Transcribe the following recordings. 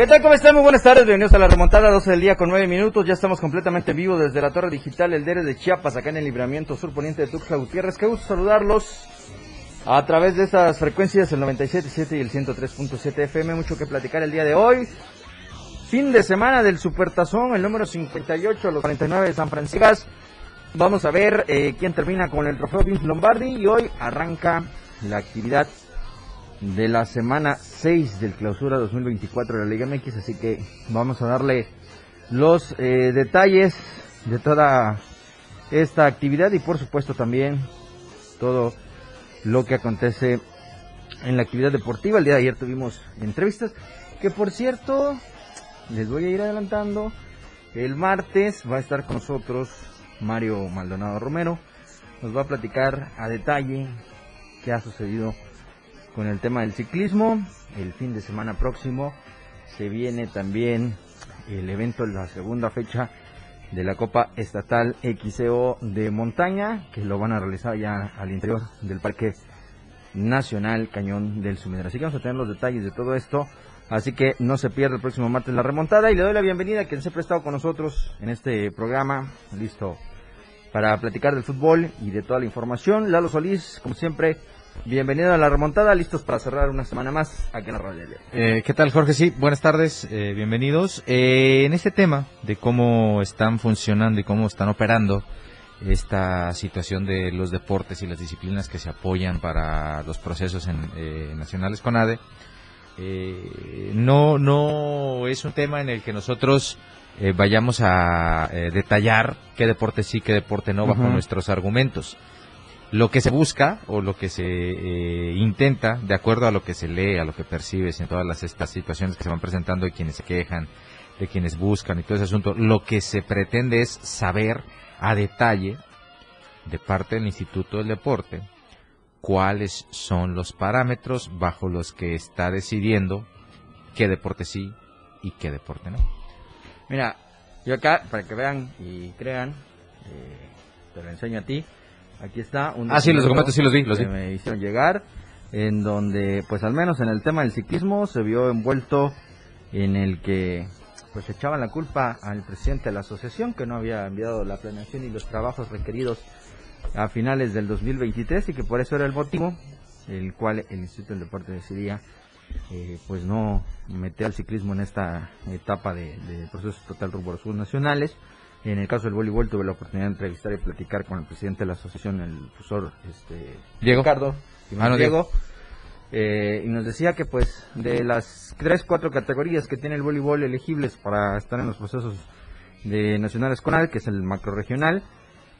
¿Qué tal? ¿Cómo están? Muy buenas tardes. Bienvenidos a la remontada 12 del día con 9 minutos. Ya estamos completamente vivos desde la torre digital El Dere de Chiapas, acá en el libramiento sur poniente de Tuxtla Gutiérrez. Qué gusto saludarlos a través de estas frecuencias, el 97.7 y el 103.7 FM. Mucho que platicar el día de hoy. Fin de semana del Supertazón, el número 58, los 49 de San Francisco. Vamos a ver eh, quién termina con el trofeo Vince Lombardi y hoy arranca la actividad de la semana 6 del clausura 2024 de la Liga MX, así que vamos a darle los eh, detalles de toda esta actividad y por supuesto también todo lo que acontece en la actividad deportiva. El día de ayer tuvimos entrevistas que por cierto les voy a ir adelantando. El martes va a estar con nosotros Mario Maldonado Romero. Nos va a platicar a detalle qué ha sucedido con el tema del ciclismo. El fin de semana próximo se viene también el evento, la segunda fecha de la Copa Estatal XCO de Montaña, que lo van a realizar ya al interior del Parque Nacional Cañón del Sumidero. Así que vamos a tener los detalles de todo esto. Así que no se pierda el próximo martes la remontada y le doy la bienvenida a quien se ha prestado con nosotros en este programa. Listo para platicar del fútbol y de toda la información. Lalo Solís, como siempre, Bienvenido a la remontada, listos para cerrar una semana más aquí en la radio. Eh, ¿Qué tal, Jorge? Sí, buenas tardes, eh, bienvenidos. Eh, en este tema de cómo están funcionando y cómo están operando esta situación de los deportes y las disciplinas que se apoyan para los procesos en, eh, nacionales con ADE, eh, no, no es un tema en el que nosotros eh, vayamos a eh, detallar qué deporte sí, qué deporte no, bajo nuestros argumentos lo que se busca o lo que se eh, intenta, de acuerdo a lo que se lee, a lo que percibes en todas las, estas situaciones que se van presentando de quienes se quejan, de quienes buscan y todo ese asunto, lo que se pretende es saber a detalle de parte del Instituto del Deporte cuáles son los parámetros bajo los que está decidiendo qué deporte sí y qué deporte no. Mira, yo acá, para que vean y crean, eh, te lo enseño a ti. Aquí está un Ah, sí, los documentos sí los vi, los que vi. me hicieron llegar, en donde, pues al menos en el tema del ciclismo, se vio envuelto en el que pues echaban la culpa al presidente de la asociación que no había enviado la planeación y los trabajos requeridos a finales del 2023 y que por eso era el motivo el cual el Instituto del Deporte decidía eh, pues no meter al ciclismo en esta etapa de, de procesos total rumbo a los nacionales. En el caso del voleibol tuve la oportunidad de entrevistar y platicar con el presidente de la asociación, el profesor este, Diego. Ricardo Ah, no, Diego, eh, y nos decía que pues de las tres, cuatro categorías que tiene el voleibol elegibles para estar en los procesos de nacionales con que es el macro regional,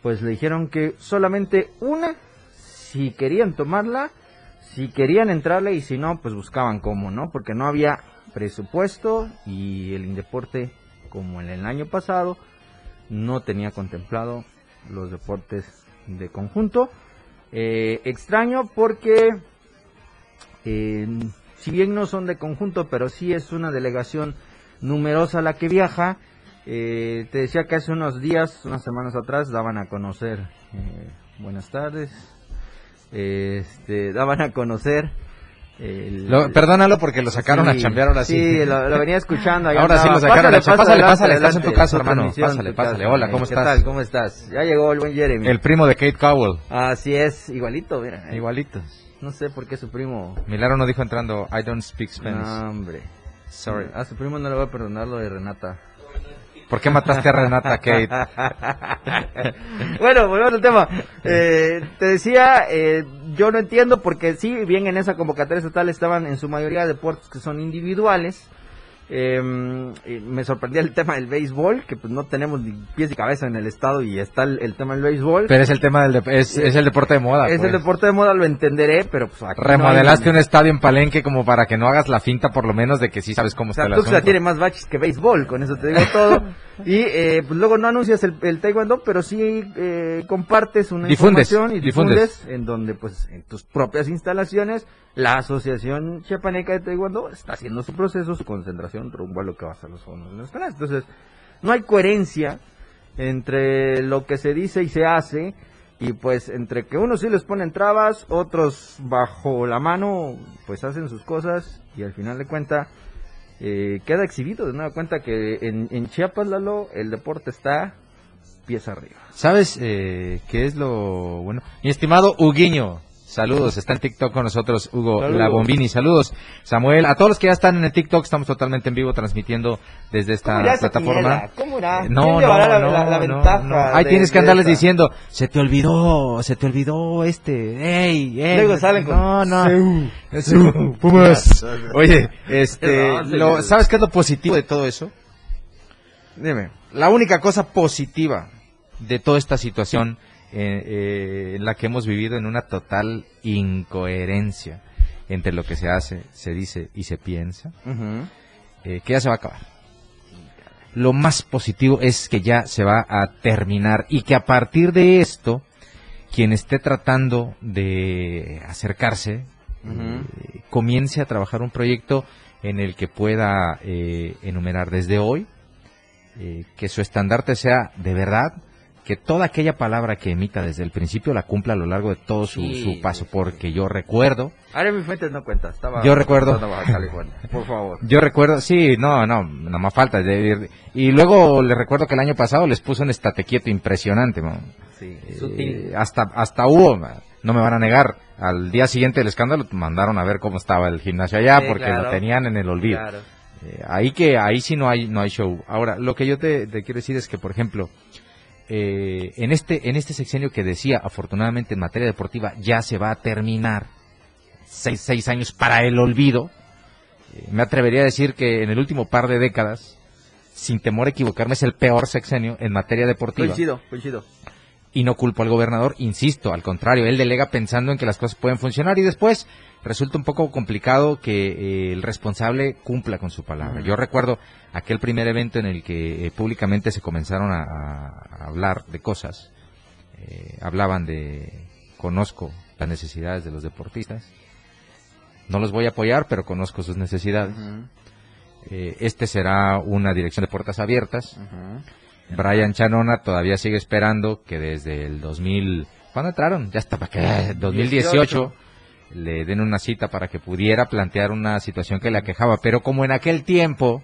pues le dijeron que solamente una, si querían tomarla, si querían entrarle y si no, pues buscaban cómo, ¿no? Porque no había presupuesto y el Indeporte, como en el año pasado, no tenía contemplado los deportes de conjunto. Eh, extraño porque eh, si bien no son de conjunto, pero sí es una delegación numerosa la que viaja. Eh, te decía que hace unos días, unas semanas atrás, daban a conocer, buenas tardes, este, daban a conocer... el- Lo- perdónalo porque lo sacaron a Sí, chambear ahora sí. Sí, lo, lo venía escuchando. ahí Ahora sí andaba. lo sacaron a chambear. Pásale, pásale, estás en tu casa, hermano. Pásale, pásale. Hola, ¿cómo ¿Qué estás? tal? ¿Cómo estás? Ya llegó el buen Jeremy. El primo de Kate Cowell. Así es, igualito, mira. Igualitos. No sé por qué su primo... Milagro no dijo entrando, I don't speak Spanish. No, hombre. Sorry. A su primo no le va a perdonar lo de Renata. ¿Por qué mataste a Renata, Kate? bueno, volvemos al tema. Eh, te decía, eh, yo no entiendo porque sí, bien en esa convocatoria estatal estaban en su mayoría deportes que son individuales, Eh, me sorprendía el tema del béisbol, que pues no tenemos ni pies y cabeza en el estado y está el, el tema del béisbol. Pero es el tema del de- es, es el deporte de moda. es pues. el deporte de moda, lo entenderé, pero pues aquí no hay Remodelaste un estadio en Palenque como para que no hagas la finta por lo menos de que sí sabes cómo O sea, está el asunto. tiene más baches que béisbol, con eso te digo todo. y eh, pues luego no anuncias el, el taekwondo, pero sí eh, compartes una Difundes, información y difundes. difundes en donde pues en tus propias instalaciones la Asociación Chiapaneca de Taekwondo está haciendo su proceso, su concentración rumbo a lo que va a ser los Juegos Nacionales. Entonces, no hay coherencia entre lo que se dice y se hace y pues entre que unos sí les ponen trabas, otros bajo la mano pues hacen sus cosas y al final de cuenta eh, queda exhibido de nueva cuenta que en, en Chiapas, Lalo, el deporte está pies arriba. ¿Sabes eh, qué es lo bueno? Mi estimado Huguiño, saludos, está en TikTok con nosotros Hugo Saludos. La Bombini, saludos. Samuel, a todos los que ya están en el TikTok, estamos totalmente en vivo transmitiendo desde esta ¿Cómo irá esa plataforma. ¿Cómo irá? Eh, ¿Quién No, no, la, no, la- la no, ventaja no. Ahí de- tienes que andarles esta? diciendo, se te olvidó, se te olvidó este, ey, ey. Luego salen con No, no. Seu. Pumas. Oye, este, No, lo-. ¿sabes qué es lo positivo de todo eso? Dime. La única cosa positiva de toda esta situación eh, en la que hemos vivido en una total incoherencia entre lo que se hace, se dice y se piensa, eh, que ya se va a acabar. Lo más positivo es que ya se va a terminar y que a partir de esto, quien esté tratando de acercarse, eh, comience a trabajar un proyecto en el que pueda eh, enumerar desde hoy que su estandarte sea de verdad, que toda aquella palabra que emita desde el principio la cumpla a lo largo de todo su, Sí, su paso, porque yo recuerdo, Aremi Fuentes no cuenta, estaba... Yo recuerdo. Baja California, por favor. yo recuerdo, sí, no, no, nada más falta. de- y luego les recuerdo que el año pasado les puso un estate quieto impresionante, man. Sí, Eh, sutil. hasta, hasta hubo, no me van a negar, al día siguiente del escándalo mandaron a ver cómo estaba el gimnasio allá Sí, porque claro. lo tenían en el olvido. Claro. Eh, ahí que ahí sí no hay no hay show. Ahora, lo que yo te, te quiero decir es que, por ejemplo, eh, en este en este sexenio que decía, afortunadamente en materia deportiva ya se va a terminar seis, seis años para el olvido. eh, me atrevería a decir que en el último par de décadas, sin temor a equivocarme, es el peor sexenio en materia deportiva Coincido, coincido. y no culpo al gobernador, insisto, al contrario, él delega pensando en que las cosas pueden funcionar y después resulta un poco complicado que eh, el responsable cumpla con su palabra. Yo recuerdo aquel primer evento en el que eh, públicamente se comenzaron a, hablar de cosas, eh, hablaban de conozco las necesidades de los deportistas, no los voy a apoyar, pero conozco sus necesidades. Eh, este será una dirección de puertas abiertas. ujú. Brian Chanona todavía sigue esperando que desde el 2000, ¿cuándo entraron? Ya está para que 2018 le den una cita para que pudiera plantear una situación que le aquejaba, pero como en aquel tiempo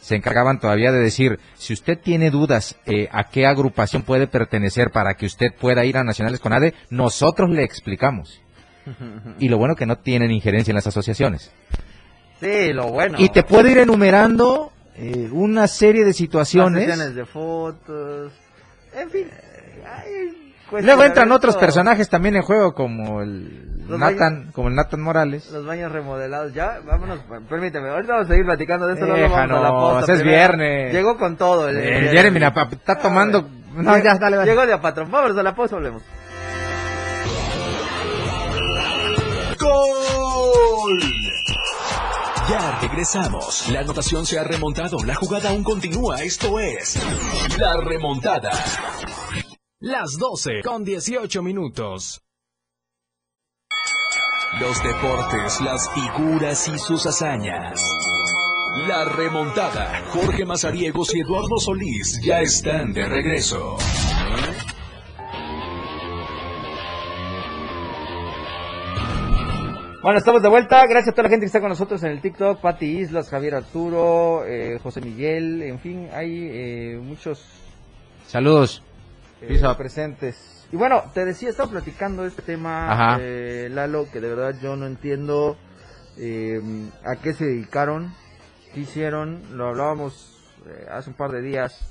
se encargaban todavía de decir, si usted tiene dudas eh, a qué agrupación puede pertenecer para que usted pueda ir a Nacionales con ADE, nosotros le explicamos. Y lo bueno que no tienen injerencia en las asociaciones. Sí, lo bueno. Y te puedo ir enumerando eh, una serie de situaciones. Sesiones de fotos. En fin. ay, cuesta Luego entran otros personajes también en juego como el Los Nathan, como el Nathan Morales. Los baños remodelados. Ya, vámonos. Permíteme. Ahorita vamos a seguir platicando de esto. luego vamos a la pausa es primero. viernes. Llegó con todo. El, El Jeremy mira, pa- está tomando. No, ya, dale, dale. Llegó de a patrón. Vámonos a la pausa, hablemos. ¡Gol! Ya regresamos. La anotación se ha remontado. La jugada aún continúa. Esto es La Remontada. Las 12 con 18 minutos. Los deportes, las figuras y sus hazañas. La Remontada. Jorge Mazariegos y Eduardo Solís ya están de regreso. Bueno, estamos de vuelta. Gracias a toda la gente que está con nosotros en el TikTok. Pati Islas, Javier Arturo, eh, José Miguel. En fin, hay eh, muchos Saludos. eh, Peace presentes. Y bueno, te decía, estaba platicando este tema, eh, Lalo, que de verdad yo no entiendo eh, a qué se dedicaron, qué hicieron. Lo hablábamos eh, hace un par de días.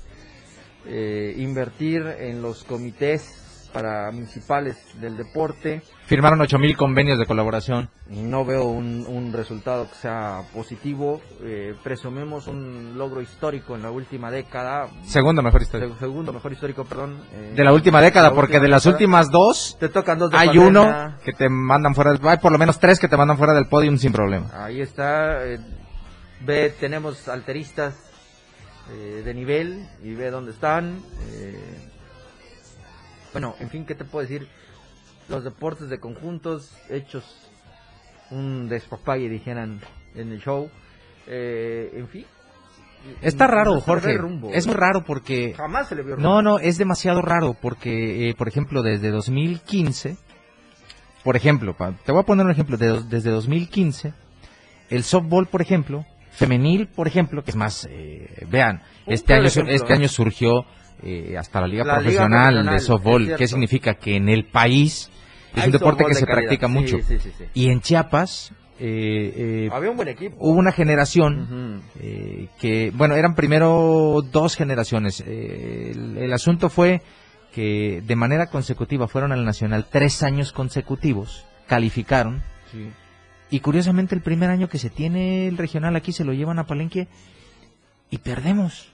eh, invertir en los comités para municipales del deporte. Firmaron 8.000 convenios de colaboración. No veo un, un resultado que sea positivo. Eh, presumimos un logro histórico en la última década. Segundo mejor historia. Se- Segundo mejor histórico, perdón. eh, De la última década, la porque última de las década. últimas dos, Te tocan dos de hay pandemia. uno que te mandan fuera del... Hay por lo menos tres que te mandan fuera del podium sin problema. Ahí está. eh, ve, tenemos alteristas eh, de nivel y ve dónde están. eh. Bueno, en fin, ¿qué te puedo decir? Los deportes de conjuntos hechos un despapalle, dijeran en el show. eh, en fin. Está no raro, ve Jorge. rumbo, Es muy raro porque... Jamás se le vio rumbo. No, no, es demasiado raro porque, eh, por ejemplo, desde 2015, por ejemplo, pa- te voy a poner un ejemplo, de dos- desde 2015, el softball, por ejemplo, femenil, por ejemplo, que es más, eh, vean, este año, ejemplo, este ¿eh? año surgió eh, hasta la liga La liga profesional de softball. ¿qué significa? Que en el país es Hay un deporte softball que de se calidad. practica mucho. sí, sí, sí. Y en Chiapas eh, eh, Había un buen equipo. hubo una generación eh, que, bueno, eran primero dos generaciones. Eh, el, el asunto fue que de manera consecutiva fueron al Nacional tres años consecutivos, calificaron, Sí. y curiosamente el primer año que se tiene el regional aquí se lo llevan a Palenque y perdemos.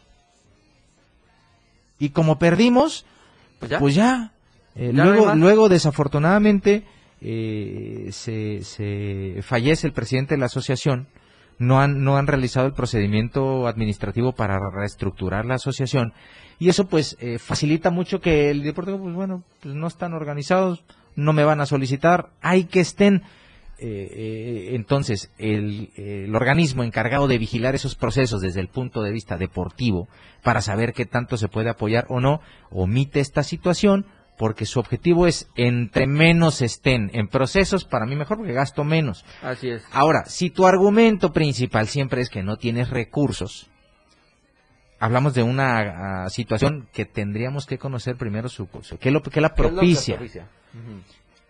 Y como perdimos, Pues ya. pues ya. Eh, Ya luego, luego, desafortunadamente, eh, se, se fallece el presidente de la asociación. No han, no han realizado el procedimiento administrativo para reestructurar la asociación. Y eso, pues, eh, facilita mucho que el deporte, pues bueno, pues no están organizados, no me van a solicitar, hay que estén. Eh, eh, entonces, el, el organismo encargado de vigilar esos procesos desde el punto de vista deportivo, para saber qué tanto se puede apoyar o no, omite esta situación, porque su objetivo es, entre menos estén en procesos, para mí mejor, porque gasto menos. Así es. Ahora, si tu argumento principal siempre es que no tienes recursos, hablamos de una ah, situación que tendríamos que conocer primero su, su- qué, lo, qué la ¿Qué es lo que propicia. propicia? Ujú.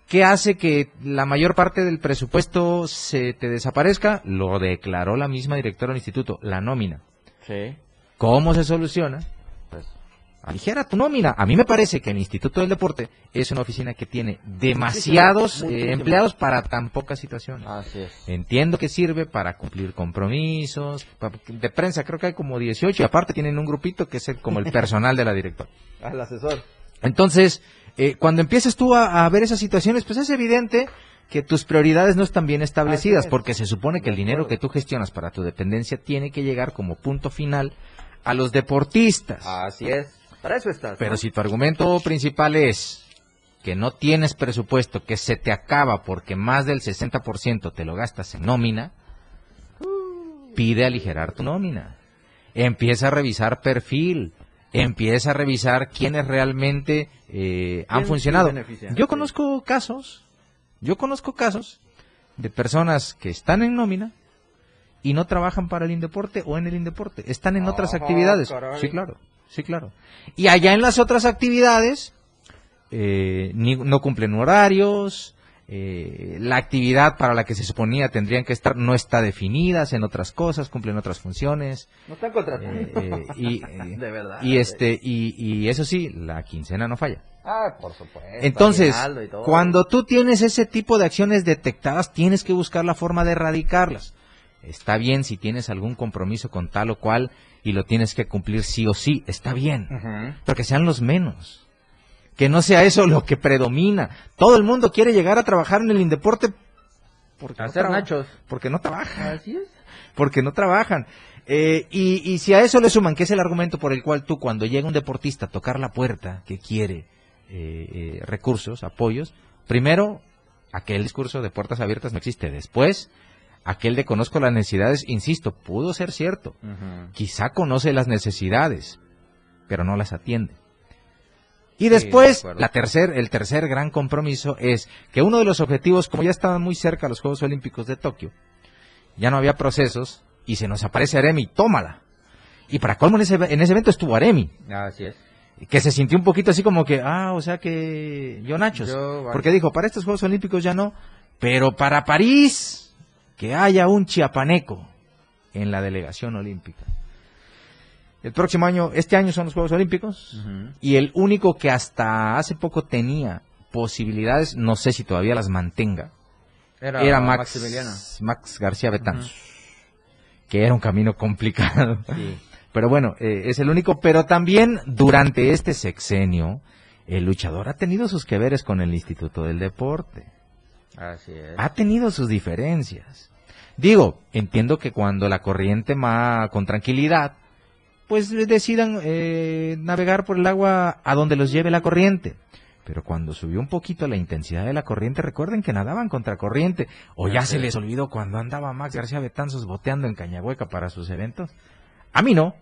¿Qué hace que la mayor parte del presupuesto se te desaparezca? Lo declaró la misma directora del instituto, la nómina. Sí. ¿Cómo se soluciona? Pues, Aligera tu nómina. A mí me parece que el Instituto del Deporte es una oficina que tiene demasiados eh, empleados para tan pocas situaciones. así es. Entiendo que sirve para cumplir compromisos. De prensa creo que hay como 18 y aparte tienen un grupito que es el- como el personal de la directora. Al asesor. Entonces, eh, cuando empiezas tú a, a ver esas situaciones, pues es evidente que tus prioridades no están bien establecidas, es. porque se supone que el dinero que tú gestionas para tu dependencia tiene que llegar como punto final a los deportistas. Así es. Para eso estás. Pero ¿no? si tu argumento principal es que no tienes presupuesto, que se te acaba porque más del 60% te lo gastas en nómina, pide aligerar tu nómina. Empieza a revisar perfil, empieza a revisar quiénes realmente eh, han ¿Quién funcionado. Yo conozco casos, yo conozco casos de personas que están en nómina y no trabajan para el Indeporte o en el Indeporte, están en otras Ah, actividades. caray. Sí, claro, sí, claro. Y allá en las otras actividades eh, ni- no cumplen horarios, eh, la actividad para la que se suponía tendrían que estar no está definida, hacen otras cosas, cumplen otras funciones. No están contratando. eh, eh, y, eh, de verdad. y este y, y eso sí, la quincena no falla. Ah, por supuesto. Entonces, cuando tú tienes ese tipo de acciones detectadas, tienes que buscar la forma de erradicarlas. Está bien si tienes algún compromiso con tal o cual y lo tienes que cumplir sí o sí, está bien, Ujú. pero que sean los menos. Que no sea eso lo que predomina. Todo el mundo quiere llegar a trabajar en el Indeporte porque no, Hacer traba- nachos. porque no trabaja Así es. porque no trabajan. Eh, y, y si a eso le suman, que es el argumento por el cual tú cuando llega un deportista a tocar la puerta que quiere eh, eh, recursos, apoyos, primero, aquel discurso de puertas abiertas no existe. Después, aquel de conozco las necesidades, insisto, pudo ser cierto. Quizá conoce las necesidades, pero no las atiende. Y Sí, después, de la tercer, el tercer gran compromiso es que uno de los objetivos, como ya estaban muy cerca los Juegos Olímpicos de Tokio, ya no había procesos y se nos aparece Aremi, tómala. Y para colmo en ese, en ese evento estuvo Aremi, Así es. que se sintió un poquito así como que, ah, o sea que yo Nachos. Yo, vale. Porque dijo, para estos Juegos Olímpicos ya no, pero para París, que haya un chiapaneco en la delegación olímpica. El próximo año, este año son los Juegos Olímpicos y el único que hasta hace poco tenía posibilidades, no sé si todavía las mantenga, era, Max, Max García Betanzos, que era un camino complicado. Pero bueno, eh, es el único, pero también durante este sexenio, el luchador ha tenido sus que veres con el Instituto del Deporte. Así es. Ha tenido sus diferencias. Digo, entiendo que cuando la corriente va con tranquilidad, pues decidan eh, navegar por el agua a donde los lleve la corriente. Pero cuando subió un poquito la intensidad de la corriente, recuerden que nadaban contra corriente. O ya se les olvidó cuando andaba Max García Betanzos boteando en Cañahueca para sus eventos. A mí no.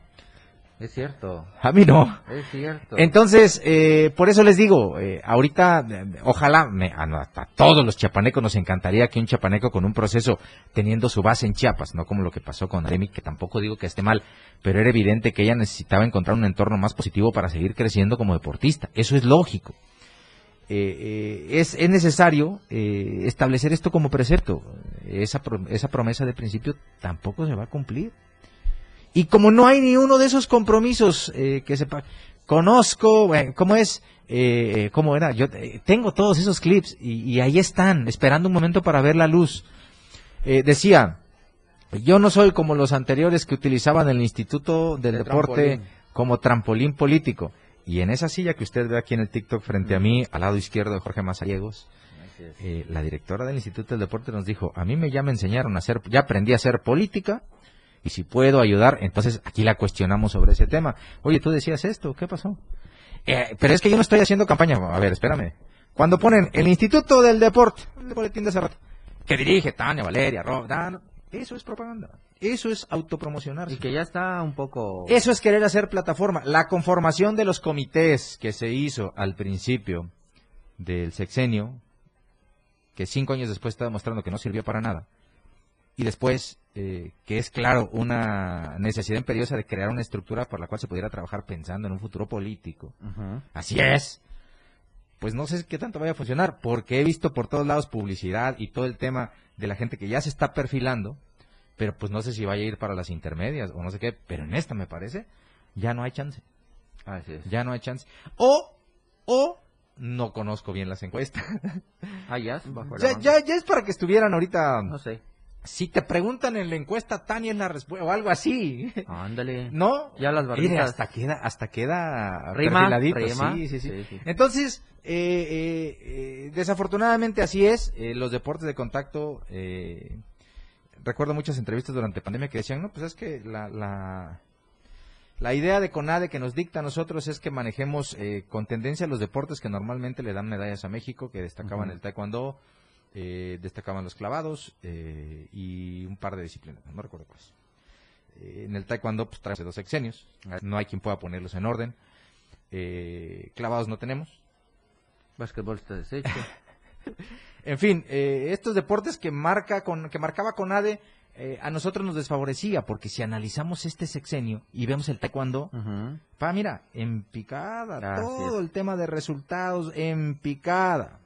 Es cierto. A mí no. Es cierto. Entonces, eh, por eso les digo, eh, ahorita, ojalá, me, a, a, todos los chiapanecos nos encantaría que un chiapaneco con un proceso teniendo su base en Chiapas, no como lo que pasó con Remy, que tampoco digo que esté mal, pero era evidente que ella necesitaba encontrar un entorno más positivo para seguir creciendo como deportista. Eso es lógico. Eh, es, es, necesario establecer esto como precepto. Esa, esa promesa de principio tampoco se va a cumplir. Y como no hay ni uno de esos compromisos eh, que sepa, conozco, ¿cómo es? Eh, ¿Cómo era? Yo eh, tengo todos esos clips y, ahí están, esperando un momento para ver la luz. Eh, decía, yo no soy como los anteriores que utilizaban el Instituto del Deporte como trampolín político. Y en esa silla que usted ve aquí en el TikTok frente a mí, al lado izquierdo de Jorge Mazariegos, eh, la directora del Instituto del Deporte nos dijo, a mí me ya me enseñaron a hacer, ya aprendí a hacer política y si puedo ayudar, entonces aquí la cuestionamos sobre ese tema. Oye, tú decías esto, ¿qué pasó? Eh, pero es que yo no estoy haciendo campaña. A ver, espérame. Cuando ponen el Instituto del Deporte, el boletín de hace rato, que dirige Tania, Valeria, Rob, Dan, eso es propaganda. Eso es autopromocionar. Y que ya está un poco... Eso es querer hacer plataforma. La conformación de los comités que se hizo al principio del sexenio, que cinco años después está demostrando que no sirvió para nada, y después eh, que es claro una necesidad imperiosa de crear una estructura por la cual se pudiera trabajar pensando en un futuro político. Así es. Pues no sé qué tanto vaya a funcionar, porque he visto por todos lados publicidad y todo el tema de la gente que ya se está perfilando, pero pues no sé si vaya a ir para las intermedias o no sé qué, pero en esta me parece, ya no hay chance. Así es. Ya no hay chance. O, o no conozco bien las encuestas. Ah, ya, ya, ya, ya, es para que estuvieran ahorita. No sé si te preguntan en la encuesta, Tania es la respuesta, o algo así. Ándale. ¿No? Ya las Mire, hasta queda, hasta queda rima, Sí, sí, sí, Entonces, eh, eh, eh, desafortunadamente así es. los deportes de contacto, recuerdo muchas entrevistas durante pandemia que decían, no, pues es que la, la, la idea de CONADE que nos dicta a nosotros es que manejemos con tendencia los deportes que normalmente le dan medallas a México, que destacaban el taekwondo, eh, destacaban los clavados eh, y un par de disciplinas, no recuerdo cuáles. Eh, en el taekwondo pues trae dos sexenios, no hay quien pueda ponerlos en orden. clavados no tenemos. Básquetbol está deshecho. en fin, estos deportes que marca con que marcaba con ADE a nosotros nos desfavorecía porque si analizamos este sexenio y vemos el taekwondo, pa mira, en picada, todo el tema de resultados en picada.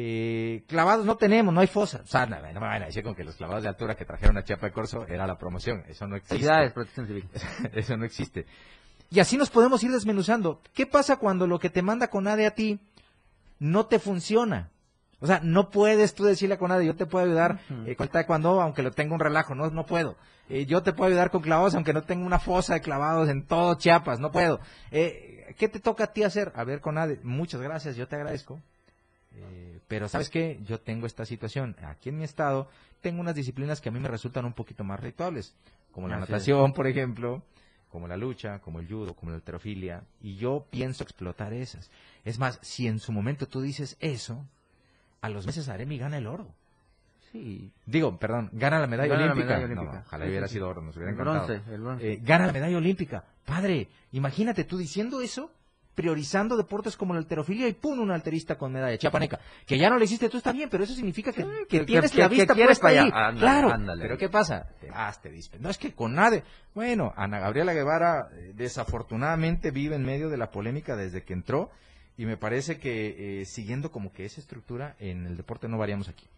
Eh, clavados no tenemos, no hay fosa. O sea, no, me van a decir con que los clavados de altura que trajeron a Chiapa de Corso era la promoción. Eso no existe. Eso no existe. Y así nos podemos ir desmenuzando. ¿Qué pasa cuando lo que te manda Conade a ti no te funciona? O sea, no puedes tú decirle a Conade, yo te puedo ayudar eh, con taekwondo, aunque lo tenga un relajo, no, no puedo. Eh, yo te puedo ayudar con clavados, aunque no tenga una fosa de clavados en todo Chiapas, no puedo. Eh, ¿Qué te toca a ti hacer? A ver, Conade, muchas gracias, yo te agradezco. Eh, pero sabes qué, yo tengo esta situación. Aquí en mi estado tengo unas disciplinas que a mí me resultan un poquito más rituales, como la natación, por ejemplo, como la lucha, como el judo, como la alterofilia, y yo pienso explotar esas. Es más, si en su momento tú dices eso, a los meses haré mi gana el oro. Sí. Digo, perdón, gana la medalla olímpica. ojalá hubiera sido oro, nos hubiera encantado. Eh, gana la medalla olímpica. Padre, imagínate tú diciendo eso priorizando deportes como la alterofilia y pum, un alterista con medalla chapaneca. Que ya no le hiciste tú, está bien, pero eso significa que, que, tienes la vista puesta ahí. claro, pero ¿qué pasa? Te vas, te No, es que con nadie. Bueno, Ana Gabriela Guevara eh, desafortunadamente vive en medio de la polémica desde que entró y me parece que eh, siguiendo como que esa estructura en el deporte no variamos aquí.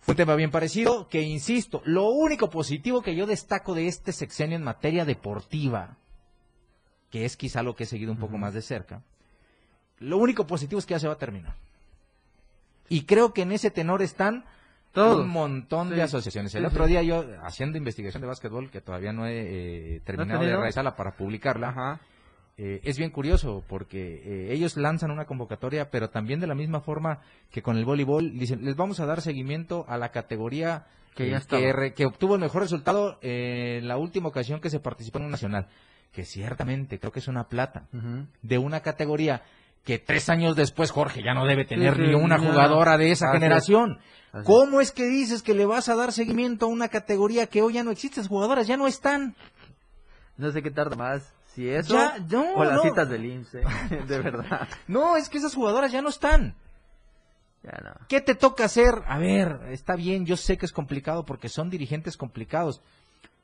Fue un tema bien parecido, que insisto, lo único positivo que yo destaco de este sexenio en materia deportiva, que es quizá lo que he seguido un poco más de cerca, lo único positivo es que ya se va a terminar. Y creo que en ese tenor están Todos. un montón Sí. de asociaciones. El Sí, otro sí. día yo, haciendo investigación de básquetbol, que todavía no he eh, terminado de realizarla para publicarla, Ajá. eh, es bien curioso porque eh, ellos lanzan una convocatoria, pero también de la misma forma que con el voleibol, dicen, les vamos a dar seguimiento a la categoría Que eh, ya que, re- que obtuvo el mejor resultado en la última ocasión que se participó en un nacional, que ciertamente creo que es una plata de una categoría que tres años después Jorge ya no debe tener sí, ni una jugadora de esa Así generación. Así. ¿Cómo es que dices que le vas a dar seguimiento a una categoría que hoy ya no existe? Las jugadoras ya no están. No sé qué tarda más. Si eso Ya, no, o las no. citas del IMSS. ¿eh? De verdad. No, es que esas jugadoras ya no están. Ya no. ¿Qué te toca hacer? A ver, está bien, yo sé que es complicado porque son dirigentes complicados,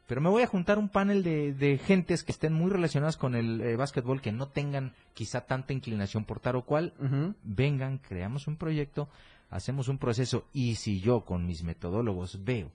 pero me voy a juntar un panel de, de gentes que estén muy relacionadas con el eh, básquetbol, que no tengan quizá tanta inclinación por tal o cual. Vengan, creamos un proyecto, hacemos un proceso y si yo con mis metodólogos veo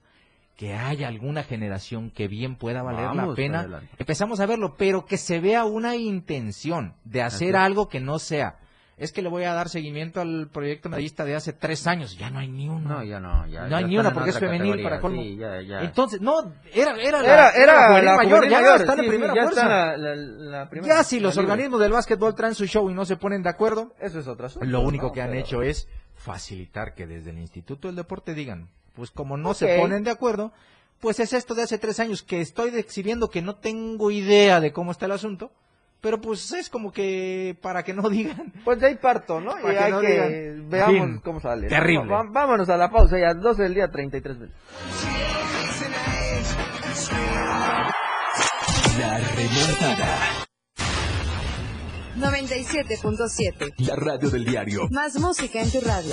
que haya alguna generación que bien pueda valer la pena, empezamos a verlo, pero que se vea una intención de hacer Así algo que no sea. Es que le voy a dar seguimiento al proyecto medallista de hace tres años. Ya no hay ni uno. No, ya no. Ya, No ya hay ni están una en porque es femenil para colmo. Sí, ya, ya. Entonces, no, era, era, la, era, era la mayor, ya mayor, está en primera ya fuerza. está la, la- la primera. Ya si los libre. organismos del básquetbol traen su show y no se ponen de acuerdo, Eso es otra lo único que han Pero- hecho es facilitar que desde el Instituto del Deporte digan, pues como no se ponen de acuerdo, pues es esto de hace tres años que estoy exhibiendo que no tengo idea de cómo está el asunto, pero pues es como que para que no digan. Pues de ahí parto, ¿no? Para y que hay no que digan. veamos Fin. cómo sale. Terrible. Va- vámonos a la pausa ya, 12 del día, 33 minutos. La remontada. 97.7. La radio del diario. Más música en tu radio.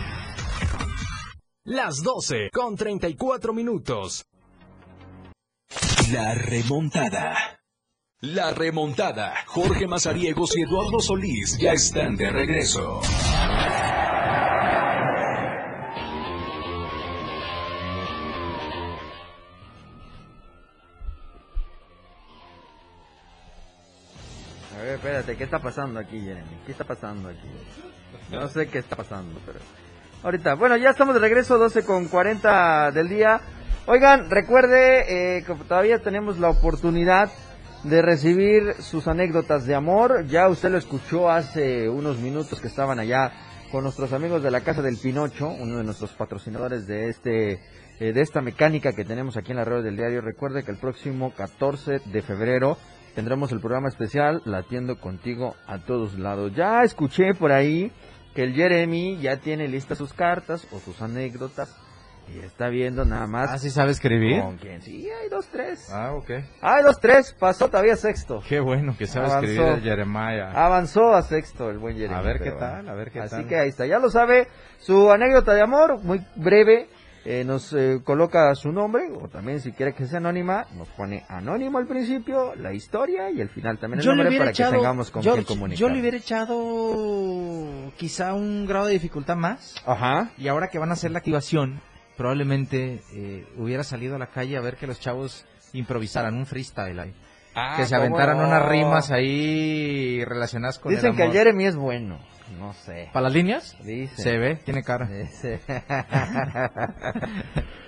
Las 12 con 34 minutos. La remontada. La remontada. Jorge Mazariegos y Eduardo Solís ya están de regreso. A ver, espérate, ¿qué está pasando aquí, Jeremy? ¿Qué está pasando aquí? No sé qué está pasando, pero... Ahorita, bueno, ya estamos de regreso, 12 con 40 del día. Oigan, recuerde eh, que todavía tenemos la oportunidad de recibir sus anécdotas de amor. Ya usted lo escuchó hace unos minutos que estaban allá con nuestros amigos de la Casa del Pinocho, uno de nuestros patrocinadores de este eh, de esta mecánica que tenemos aquí en la red del diario. Recuerde que el próximo 14 de febrero tendremos el programa especial Latiendo contigo a todos lados. Ya escuché por ahí que el Jeremy ya tiene listas sus cartas o sus anécdotas y está viendo nada más Ah, ¿sí sabe escribir? con quién. Sí, hay dos, tres. Ah, ok. Hay dos, tres. Pasó todavía sexto. Qué bueno que sabe Avanzó. escribir el Jeremiah. Avanzó a sexto el buen Jeremy. A ver qué tal, a ver qué Así tal. que ahí está, ya lo sabe. Su anécdota de amor, muy breve, eh, nos eh, coloca su nombre, o también si quiere que sea anónima, nos pone anónimo al principio, la historia y al final también el nombre para que tengamos con yo, quién comunicar. yo le hubiera echado quizá un grado de dificultad más. Ajá. Y ahora que van a hacer la activación, probablemente eh, hubiera salido a la calle a ver que los chavos improvisaran un freestyle ahí. que se ¿cómo aventaran no? unas rimas ahí relacionadas con Dicen el que el amor. Jeremy es bueno. No sé. ¿Para las líneas? Dicen. Se ve, tiene cara.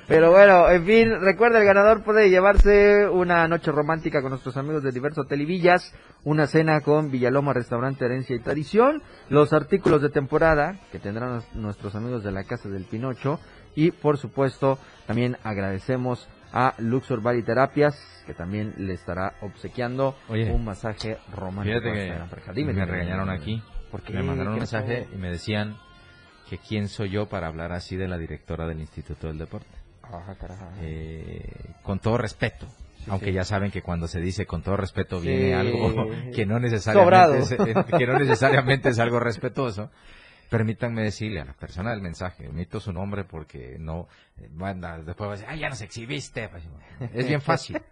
Pero bueno, en fin, recuerda el ganador puede llevarse una noche romántica con nuestros amigos de Diverso Hotel y Villas, una cena con Villaloma Restaurante Herencia y Tradición, los artículos de temporada que tendrán nuestros amigos de la Casa del Pinocho y por supuesto también agradecemos a Luxor Body Terapias que también le estará obsequiando Oye, un masaje romántico. Fíjate que. Dime, me regañaron aquí. ¿Por qué? Me mandaron un ¿Qué mensaje y me decían que quién soy yo para hablar así de la directora del Instituto del Deporte. Ah. Eh, con todo respeto. aunque sí. ya saben que cuando se dice con todo respeto Sí. viene algo que no necesariamente es, eh, que no necesariamente es algo respetuoso. Permítanme decirle a la persona del mensaje, omito su nombre porque no, manda, después va a decir, ay, ya nos exhibiste. Es bien fácil.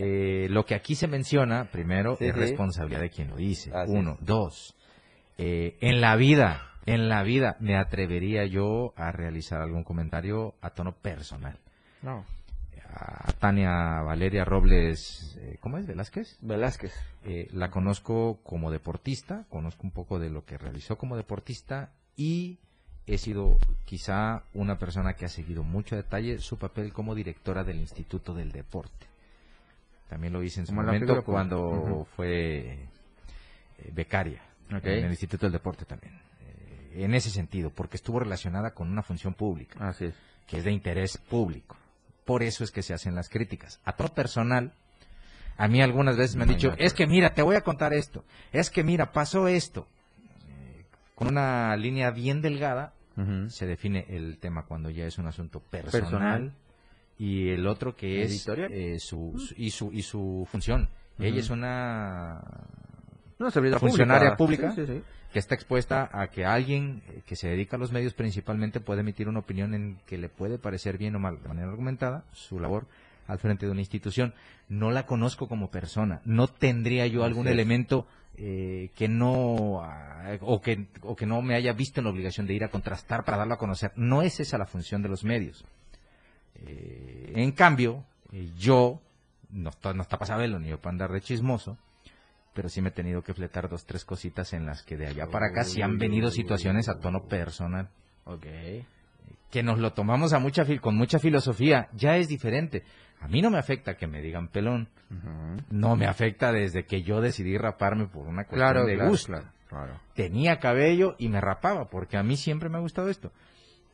Eh, lo que aquí se menciona, primero, Sí, es sí. responsabilidad de quien lo dice. Así Uno. es. Dos. Eh, en la vida, en la vida, me atrevería yo a realizar algún comentario a tono personal. No. A Tania Valeria Robles, eh, ¿cómo es? Velázquez. Velázquez. Eh, la conozco como deportista, conozco un poco de lo que realizó como deportista y he sido quizá una persona que ha seguido mucho a detalle su papel como directora del Instituto del Deporte. También lo hice en su Como momento cuando fue eh, becaria En el Instituto del Deporte también. Eh, en ese sentido, porque estuvo relacionada con una función pública Así es. que es de interés público. Por eso es que se hacen las críticas. A todo personal, a mí algunas veces me han dicho, es que mira, te voy a contar esto, es que mira, pasó esto. Eh, con una línea bien delgada se define el tema cuando ya es un asunto personal, Personal. y el otro que es eh, su, su- y su y su función. Ella es una Una servidora funcionaria pública, Sí, sí, sí. que está expuesta a que alguien eh, que se dedica a los medios principalmente puede emitir una opinión en que le puede parecer bien o mal de manera argumentada su labor al frente de una institución. No la conozco como persona, no tendría yo algún elemento eh, que no ah, o que o que no me haya visto en la obligación de ir a contrastar para darlo a conocer. No es esa la función de los medios. Eh, en cambio, eh, yo no está, no está para saberlo ni yo para andar de chismoso pero sí me he tenido que fletar dos, tres cositas en las que de allá para acá sí han venido situaciones a tono personal. Ok. Que nos lo tomamos a mucha con mucha filosofía, ya es diferente. A mí no me afecta que me digan pelón, no me afecta desde que yo decidí raparme por una cuestión Claro, de claro, gusto. claro. Tenía cabello y me rapaba, porque a mí siempre me ha gustado esto.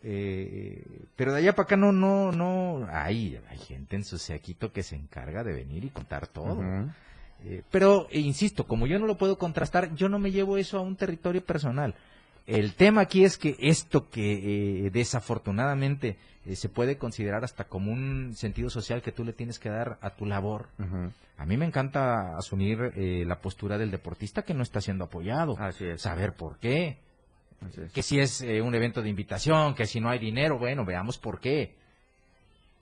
Eh, pero de allá para acá no, no, no, hay, hay gente en su sequito que se encarga de venir y contar todo. Ujú. Eh, pero, eh, insisto, como yo no lo puedo contrastar, yo no me llevo eso a un territorio personal. El tema aquí es que esto que eh, desafortunadamente eh, se puede considerar hasta como un sentido social que tú le tienes que dar a tu labor. A mí me encanta asumir eh, la postura del deportista que no está siendo apoyado. Así es. Saber por qué. Así es. Que si es eh, un evento de invitación, que si no hay dinero, bueno, veamos por qué.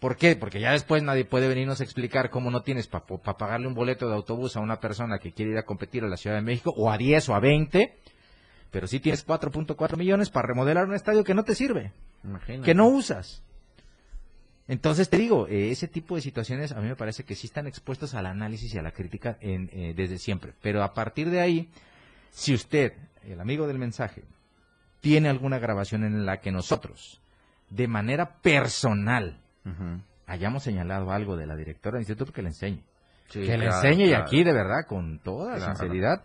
¿Por qué? Porque ya después nadie puede venirnos a explicar cómo no tienes para pagarle un boleto de autobús a una persona que quiere ir a competir a la Ciudad de México, o a 10 o a 20, pero sí tienes 4.4 millones para remodelar un estadio que no te sirve, Imagínate. que no usas. Entonces te digo, eh, ese tipo de situaciones a mí me parece que sí están expuestos al análisis y a la crítica en, eh, desde siempre. Pero a partir de ahí, si usted, el amigo del mensaje, tiene alguna grabación en la que nosotros, de manera personal, Ujú. hayamos señalado algo de la directora del instituto, que le enseñe. Sí, que le claro, enseñe y aquí, de verdad, con toda Claro. sinceridad,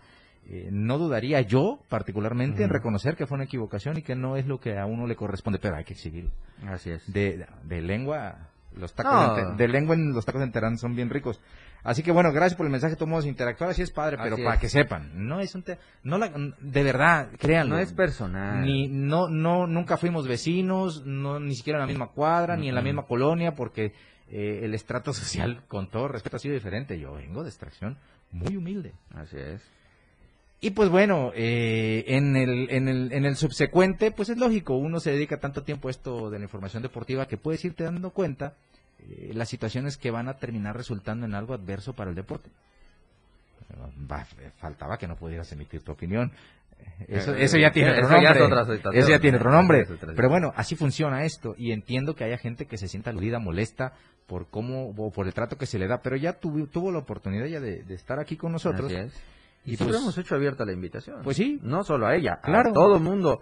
eh, no dudaría yo, particularmente, en reconocer que fue una equivocación y que no es lo que a uno le corresponde, pero hay que exhibirlo. Así es. De, de lengua, los tacos No. de, lengua en los tacos de Terán son bien ricos. Así que bueno, gracias por el mensaje, todos interactuar, así es padre, pero Así para es. que sepan, no es un te- no la- de verdad, créanlo. No es personal. Ni, no, no, nunca fuimos vecinos, no, ni siquiera en la misma cuadra, ni en la misma colonia, porque eh, el estrato social, con todo respeto, ha sido diferente. Yo vengo de extracción muy humilde. Así es. Y pues bueno, eh, en, el, en, el, en el subsecuente, pues es lógico, uno se dedica tanto tiempo a esto de la información deportiva que puedes irte dando cuenta eh, las situaciones que van a terminar resultando en algo adverso para el deporte. Va, faltaba que no pudieras emitir tu opinión. Eso, Eh, eso ya tiene otro nombre. Eso ya tiene otro nombre. Pero bueno, así funciona esto. Y entiendo que haya gente que se sienta aludida, molesta por cómo, o por el trato que se le da. Pero ya tuvo, tuvo la oportunidad ya de, de estar aquí con nosotros. Así Y, siempre pues- hemos hecho abierta la invitación. Pues sí. No solo a ella, Claro. a todo mundo.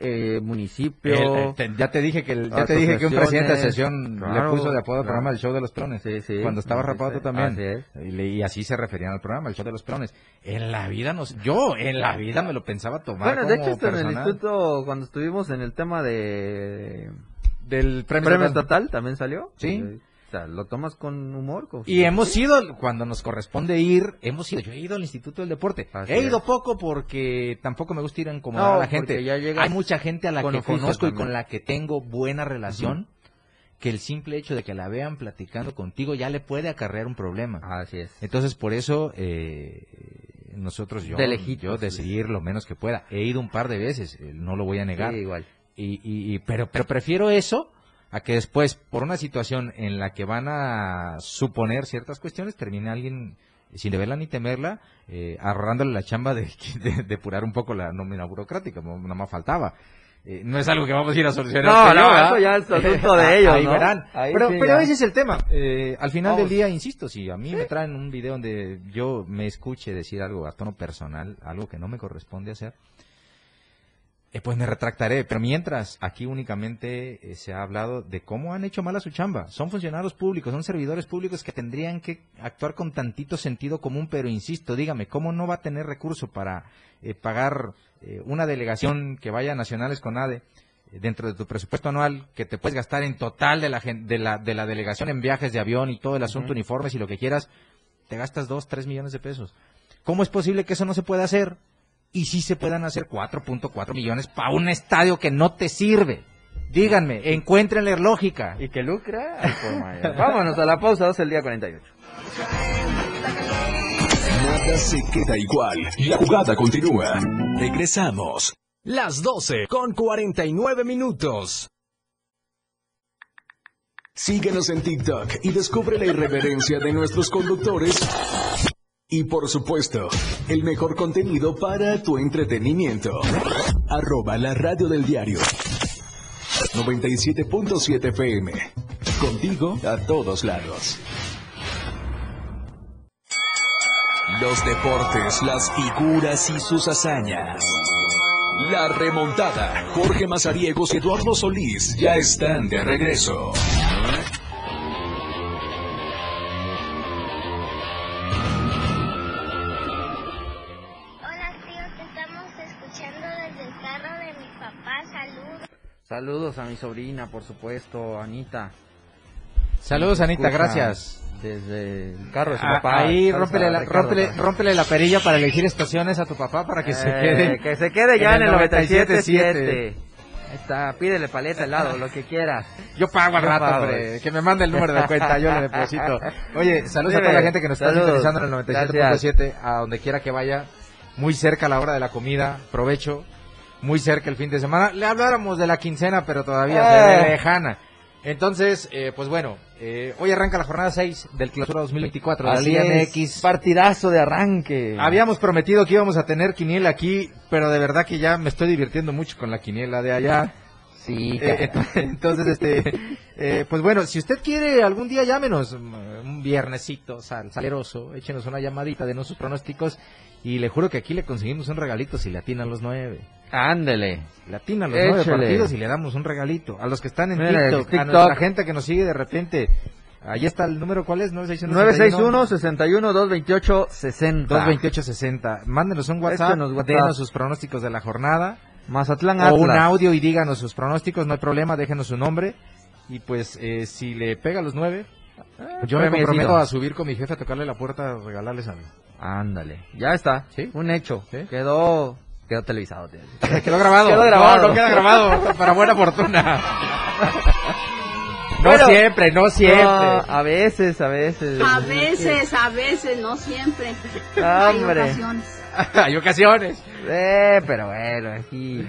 Eh, municipio. El- te- ya te dije que el- ya te dije que un presidente de sesión Claro, le puso de apodo al claro. programa el show de los pelones. Sí, sí. Cuando estaba rapado tú también. Así es. Y, le- y así se referían al programa, el show de los pelones. En la vida nos, yo en la vida me lo pensaba tomar Bueno, de hecho, esto en el personal. instituto, cuando estuvimos en el tema de del premio, premio estatal. estatal, también salió. Sí. O sea, lo tomas con humor. Con... Y hemos ido, cuando nos corresponde ir, hemos ido. Yo he ido al Instituto del Deporte. Así he ido es. poco porque tampoco me gusta ir a incomodar No, a la gente. ya Hay mucha gente a la que conozco y con la que tengo buena relación, que el simple hecho de que la vean platicando contigo ya le puede acarrear un problema. Así es. Entonces, por eso, eh, nosotros, yo, De yo decidir lo menos que pueda. He ido un par de veces, eh, no lo voy a negar. Sí, igual. Y, y- y- pero, pero prefiero eso a que después, por una situación en la que van a suponer ciertas cuestiones, termine alguien, sin deberla ni temerla, eh, ahorrándole la chamba de, de depurar un poco la nómina burocrática, no, nada más faltaba. Eh, no es algo que vamos a ir a solucionar. No, yo, no, eso ya es asunto de ellos, Ahí ¿no? verán. Ahí pero sí pero ese es el tema. Eh, al final Vamos. del día, insisto, si a mí me traen un video donde yo me escuche decir algo a tono personal, algo que no me corresponde hacer, eh, pues me retractaré. Pero mientras, aquí únicamente eh, se ha hablado de cómo han hecho mal a su chamba. Son funcionarios públicos, son servidores públicos que tendrían que actuar con tantito sentido común, pero insisto, dígame, ¿cómo no va a tener recurso para eh, pagar eh, una delegación que vaya a Nacionales con ADE? eh, dentro de tu presupuesto anual que te puedes gastar en total de la, de la, de la delegación en viajes de avión y todo el asunto, uniformes y lo que quieras, te gastas 2, 3 millones de pesos. ¿Cómo es posible que eso no se pueda hacer? Y si se puedan hacer 4.4 millones para un estadio que no te sirve. Díganme, encuéntrenle lógica. Y que lucra. por. Vámonos a la pausa, 12 el día 48. Nada se queda igual. La jugada continúa. Regresamos. Las 12 con 49 minutos. Síguenos en TikTok y descubre la irreverencia de nuestros conductores. Y por supuesto, el mejor contenido para tu entretenimiento. Arroba la radio del diario. 97.7 FM. Contigo a todos lados. Los deportes, las figuras y sus hazañas. La remontada. Jorge Mazariegos y Eduardo Solís ya están de regreso. Saludos. A mi sobrina, por supuesto, Anita. Saludos, Anita, gracias. Desde el carro de su Ah, papá. ahí, rómpele la, rómpele, rómpele la perilla para elegir estaciones a tu papá para que se Eh, quede. que se quede ya en el 97.7. 97.7. Ahí está, pídele paleta, helado, lo que quieras. Yo pago al rato, pago. hombre. Que me mande el número de cuenta, yo le deposito. Oye, saludos a toda la gente que nos está sintonizando en el 97.7, a donde quiera que vaya. Muy cerca a la hora de la comida, provecho. Muy cerca el fin de semana. Le habláramos de la quincena, pero todavía se Eh. ve lejana. Entonces, eh, pues bueno, eh, hoy arranca la jornada 6 del Clausura 2024 de la Así Liga MX. Partidazo de arranque. Habíamos prometido que íbamos a tener quiniela aquí, pero de verdad que ya me estoy divirtiendo mucho con la quiniela de allá. Sí, Eh, ent- entonces, este, eh, pues bueno, si usted quiere algún día llámenos, mm, un viernesito sal, saleroso, échenos una llamadita, denos sus pronósticos y le juro que aquí le conseguimos un regalito si le atinan los nueve. Ándele. Le atinan los nueve partidos y le damos un regalito. A los que están en Mira, TikTok, a nuestra gente que nos sigue de repente, ahí está el número, ¿cuál es? 961 61 228 60. 228-60. Mándenos un WhatsApp, Échenos WhatsApp. denos sus pronósticos de la jornada. Mazatlán o Atlas. un audio y díganos sus pronósticos, no hay problema, déjenos su nombre. Y pues, eh, si le pega a los nueve, yo me comprometo a subir con mi jefe a tocarle la puerta, a regalarles algo. Ándale. Ya está. Sí. Un hecho. Sí. Quedó quedó televisado. tío. Quedó grabado. Quedó grabado. No, no queda grabado, para buena fortuna. No Bueno. siempre, no siempre. No, a veces, a veces. A veces, a veces, no siempre. Hay ocasiones. Hay ocasiones. Eh, pero bueno, aquí.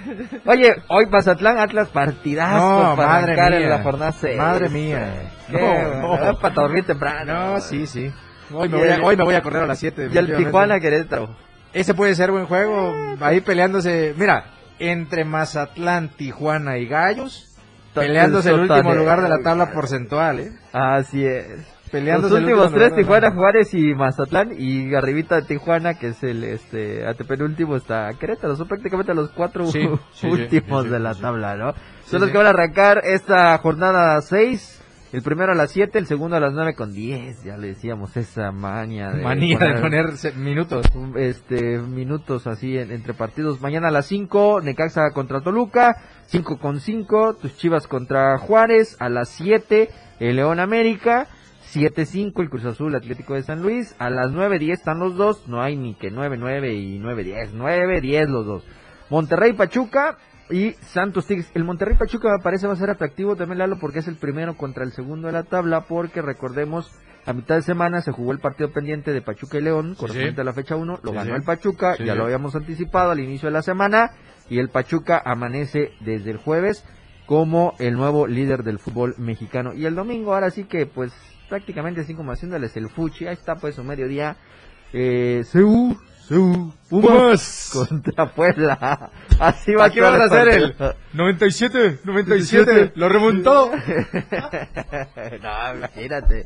Oye, hoy Mazatlán Atlas partidazo No, para madre arrancar en la jornada seis. Madre mía. Qué No, no. para dormir temprano. No, sí, sí. Hoy me, Y voy a, el- hoy me voy a correr a las 7. Y el Tijuana Querétaro. Ese puede ser buen juego. Ahí peleándose. Mira, entre Mazatlán, Tijuana y Gallos. Peleándose el último lugar de la tabla porcentual, ¿eh? Así es. Peleándose Los últimos último tres, Tijuana. Juárez y Mazatlán. Y arribita de Tijuana, que es el este antepenúltimo, está Querétaro. Son prácticamente los cuatro Sí, sí, sí, últimos sí, de la tabla, ¿no? Son los que van a arrancar esta jornada 6. El primero a las 7, el segundo a las 9 con 10. Ya le decíamos esa maña de Manía poner, de poner minutos. este minutos así en- entre partidos. Mañana a las 5, Necaxa contra Toluca. 5 con 5, tus Chivas contra Juárez. A las 7, el León América. 7-5 el Cruz Azul Atlético de San Luis. A las 9-10 están los dos. No hay ni que 9-9 y 9-10. 9-10 los dos. Monterrey Pachuca y Santos Tigres. El Monterrey Pachuca me parece va a ser atractivo también Lalo porque es el primero contra el segundo de la tabla porque recordemos a mitad de semana se jugó el partido pendiente de Pachuca y León correspondiente sí. a la fecha 1, lo Sí, ganó el Pachuca, ya lo habíamos anticipado al inicio de la semana y el Pachuca amanece desde el jueves como el nuevo líder del fútbol mexicano y el domingo ahora sí que pues prácticamente así como haciéndoles el fuchi, ahí está pues su mediodía eh, Seú, Seú, Pumas contra Puebla. Así va Aquí vamos a hacer el partido. 97, 97, lo remontó. no, imagínate.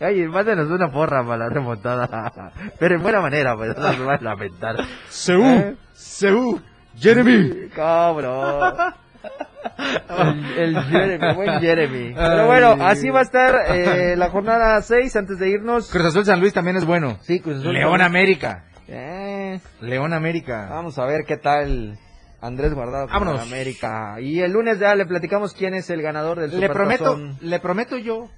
Oye, mándanos una porra para la remontada. Pero en buena manera, pues no nos vas a lamentar. Seú, ¿Eh? Seú, Jeremy. Cabrón. El, el Jeremy, buen Jeremy. Pero bueno, así va a estar eh, la jornada 6 antes de irnos. Cruz Azul San Luis también es bueno. Sí, Cruz Azul. León América. Eh, León América. vamos a ver qué tal Andrés Guardado con. América. Y el lunes ya le platicamos quién es el ganador del Le prometo, le prometo yo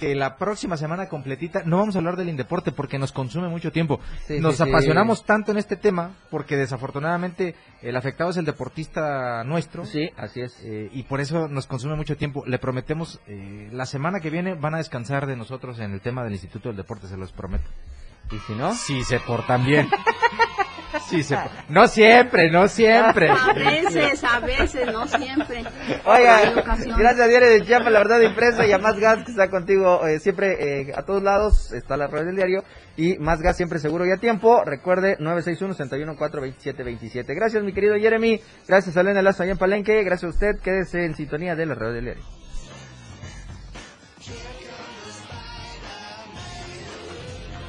que la próxima semana completita no vamos a hablar del Indeporte porque nos consume mucho tiempo. Sí, nos sí, sí. apasionamos tanto en este tema porque desafortunadamente el afectado es el deportista nuestro. Sí, así es. eh, y por eso nos consume mucho tiempo. Le prometemos, eh, la semana que viene van a descansar de nosotros en el tema del Instituto del Deporte, se los prometo. ¿Y si no? Si se portan bien. Sí, se No siempre, no siempre. A veces, a veces, no siempre. Oiga, gracias a Diario de Chiapas, la verdad impresa y a Más Gas que está contigo eh, siempre eh, a todos lados, está la red del diario y Más Gas siempre seguro y a tiempo. Recuerde 961-61-427-27. Gracias mi querido Jeremy, gracias a Elena Lazo allá en Palenque, gracias a usted, quédese en sintonía de la red del diario.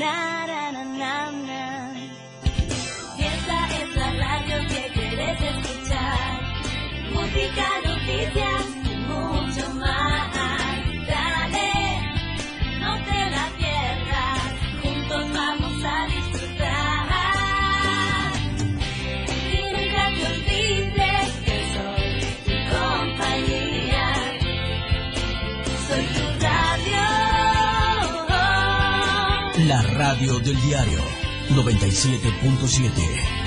now. Radio del diario. 97.7.